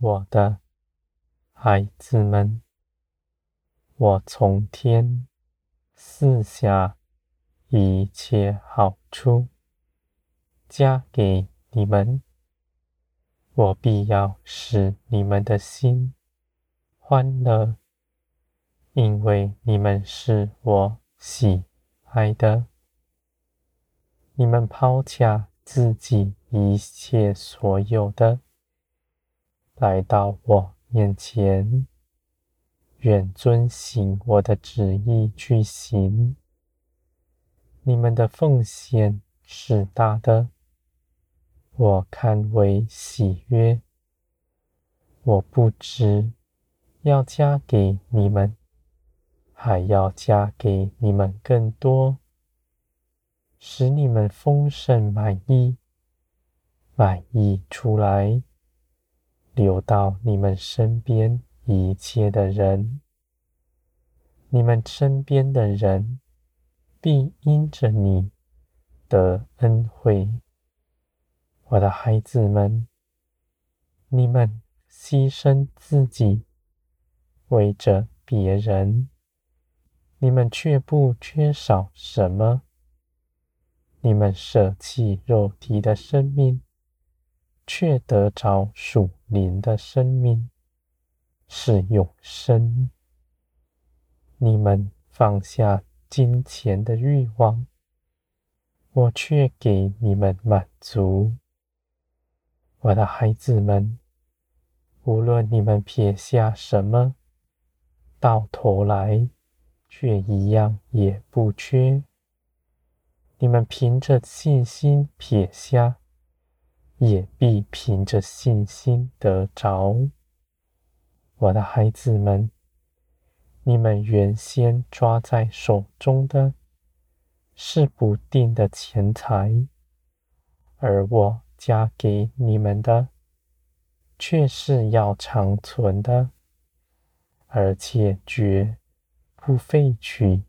我的孩子们，我从天赐下一切好处，加给你们。我必要使你们的心欢乐，因为你们是我喜爱的。你们抛下自己一切所有的，来到我面前，愿遵行我的旨意去行。你们的奉献是大的。我看为喜悦，我不只要加给你们，还要加给你们更多，使你们丰盛满意，满意出来，流到你们身边一切的人，你们身边的人必因着你的恩惠。我的孩子们，你们牺牲自己，为着别人，你们却不缺少什么。你们舍弃肉体的生命，却得着属灵的生命，是永生。你们放下金钱的欲望，我却给你们满足。我的孩子们，无论你们撇下什么，到头来却一样也不缺。你们凭着信心撇下，也必凭着信心得着。我的孩子们，你们原先抓在手中的，是不定的钱财，而我。加给你们的，却是要长存的，而且绝不废去。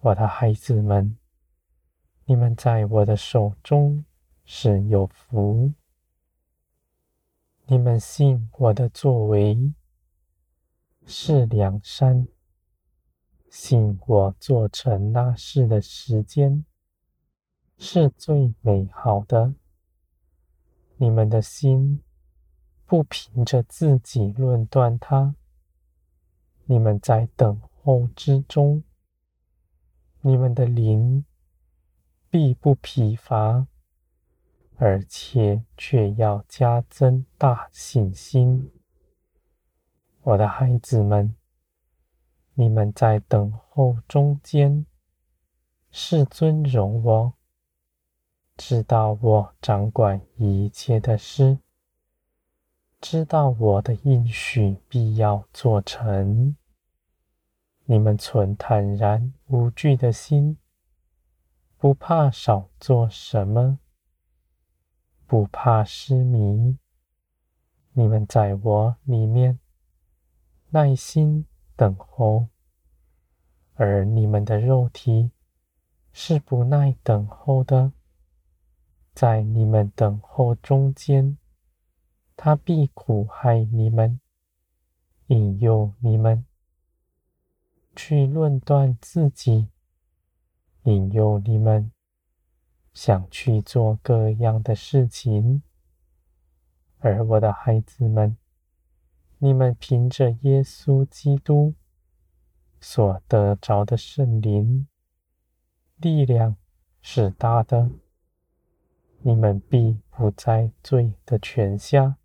我的孩子们，你们在我的手中是有福。你们信我的作为是良善，信我做成那事的时间。是最美好的。你们的心不凭着自己论断它，你们在等候之中，你们的灵必不疲乏，而且却要加增大信心。我的孩子们，你们在等候中间是尊荣我。知道我掌管一切的事，知道我的应许必要做成。你们存坦然无惧的心，不怕少做什么，不怕失迷。你们在我里面耐心等候，而你们的肉体是不耐等候的。在你们等候中间，他必苦害你们，引诱你们去论断自己，引诱你们想去做各样的事情。而我的孩子们，你们凭着耶稣基督所得着的圣灵，力量是大的。你们必不在罪的权下，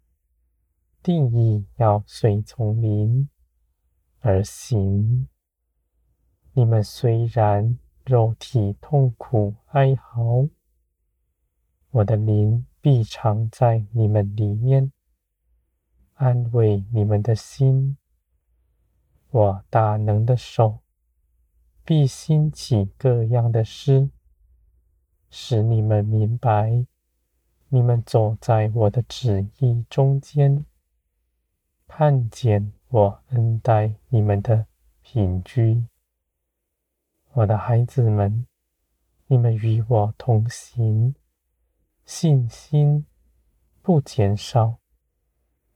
定义要随从灵而行。你们虽然肉体痛苦哀嚎，我的灵必常在你们里面，安慰你们的心。我大能的手必兴起各样的诗。使你们明白，你们走在我的旨意中间，看见我恩待你们的凭据。我的孩子们，你们与我同行，信心不减少，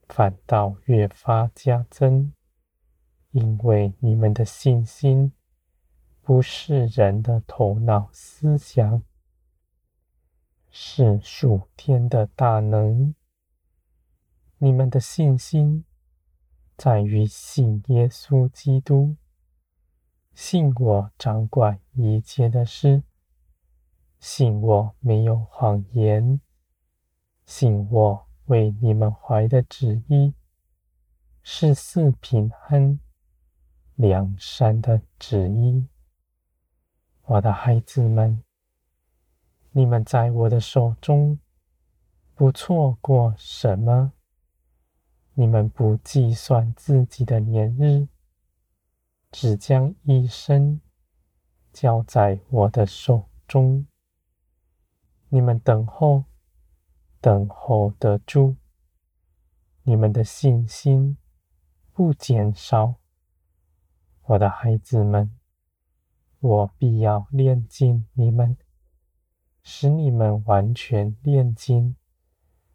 反倒越发加增，因为你们的信心不是人的头脑思想，是属天的大能。你们的信心在于信耶稣基督，信我掌管一切的事，信我没有谎言，信我为你们怀的旨意是四平安、良善的旨意。我的孩子们，你们在我的手中不错过什么。你们不计算自己的年日，只将一生交在我的手中。你们等候，等候得住。你们的信心不减少，我的孩子们。我必要炼尽你们，使你们完全炼净，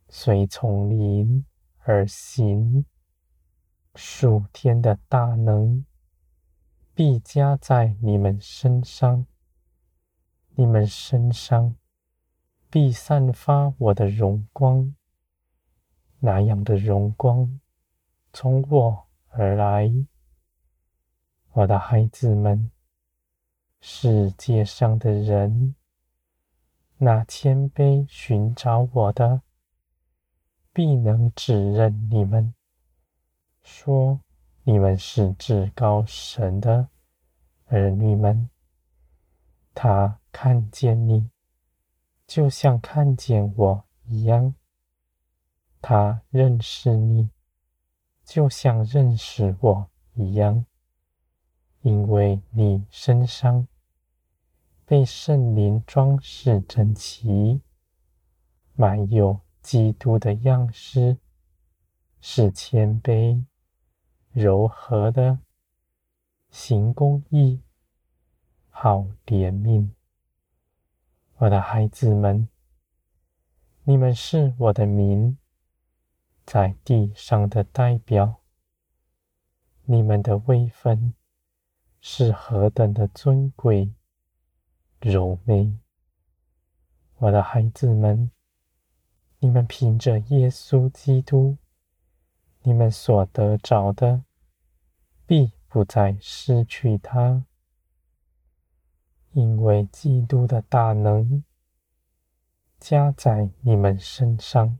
随从灵而行。属天的大能必加在你们身上，你们身上必散发我的荣光。那样的荣光从我而来，我的孩子们。世界上的人，那谦卑寻找我的，必能指认你们，说你们是至高神的儿女们。他看见你，就像看见我一样；他认识你，就像认识我一样，因为你身上。被圣灵装饰整齐，满有基督的样式，是谦卑、柔和的，行公义，好怜悯。我的孩子们，你们是我的民，在地上的代表，你们的位分是何等的尊贵！柔美，我的孩子们，你们凭着耶稣基督，你们所得着的，必不再失去它，因为基督的大能加在你们身上。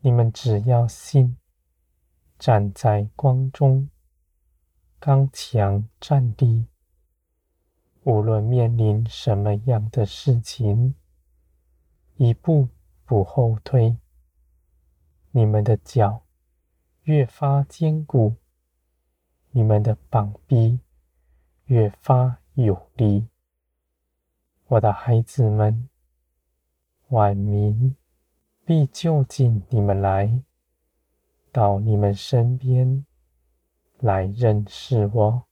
你们只要信，站在光中，刚强站立。无论面临什么样的事情，一步不后退。你们的脚越发坚固，你们的膀臂越发有力。我的孩子们，万民必就近你们来，到你们身边来认识我。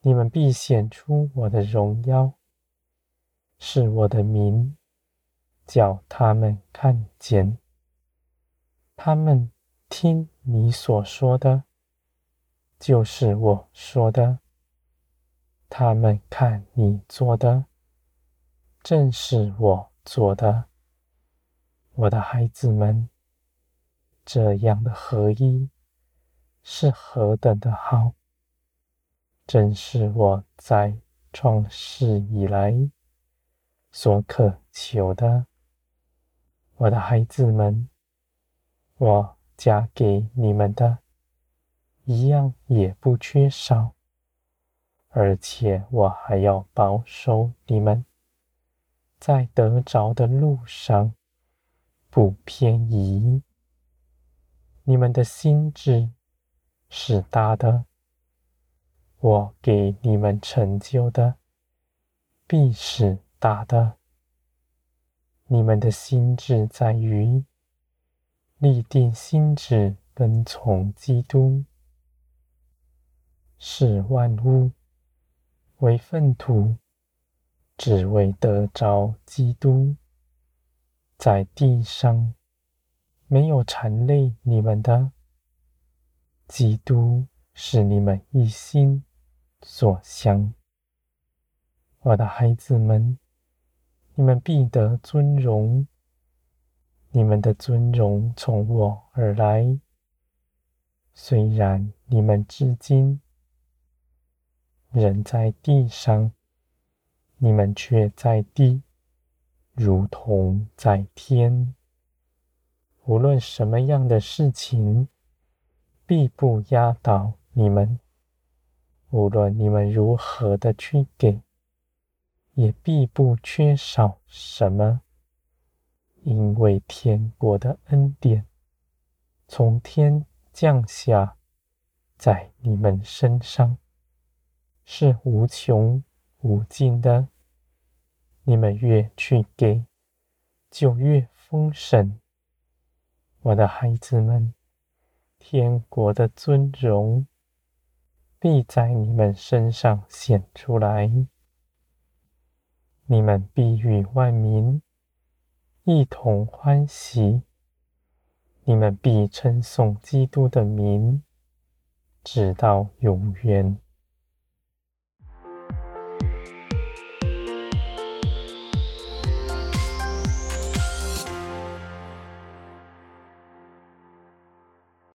你们必显出我的荣耀，是我的名，叫他们看见。他们听你所说的，就是我说的；他们看你做的，正是我做的。我的孩子们，这样的合一是何等的好！正是我在创世以来所渴求的，我的孩子们，我加给你们的，一样也不缺少，而且我还要保守你们，在得着的路上不偏移。你们的心智是大的。我给你们成就的，必是大的。你们的心智在于立定心志，跟从基督，是万物为粪土，只为得着基督，在地上没有缠累你们的。基督是你们一心所想。我的孩子们，你们必得尊荣。你们的尊荣从我而来。虽然你们至今人在地上，你们却在地，如同在天。无论什么样的事情，必不压倒你们；无论你们如何的去给，也必不缺少什么。因为天国的恩典从天降下在你们身上，是无穷无尽的。你们越去给，就越丰盛。我的孩子们，天国的尊荣必在你们身上显出来。你们必与万民一同欢喜。你们必称颂基督的名，直到永远。